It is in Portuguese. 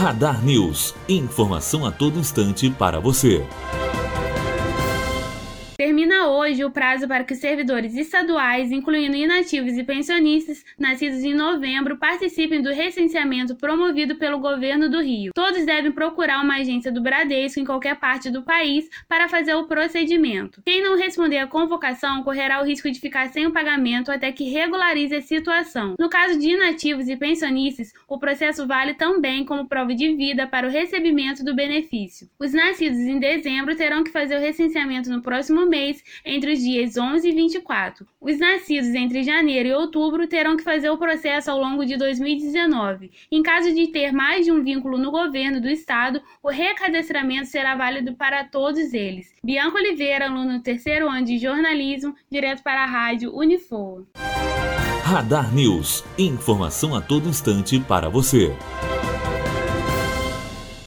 Radar News. Informação a todo instante para você. Termina hoje o prazo para que servidores estaduais, incluindo inativos e pensionistas, nascidos em novembro, participem do recenseamento promovido pelo governo do Rio. Todos devem procurar uma agência do Bradesco em qualquer parte do país para fazer o procedimento. Quem não responder à convocação correrá o risco de ficar sem o pagamento até que regularize a situação. No caso de inativos e pensionistas, o processo vale também como prova de vida para o recebimento do benefício. Os nascidos em dezembro terão que fazer o recenseamento no próximo mês, entre os dias 11 e 24. Os nascidos entre janeiro e outubro terão que fazer o processo ao longo de 2019. Em caso de ter mais de um vínculo no governo do estado, o recadastramento será válido para todos eles. Bianca Oliveira, aluno do terceiro ano de jornalismo, direto para a rádio Unifor. Radar News. Informação a todo instante para você.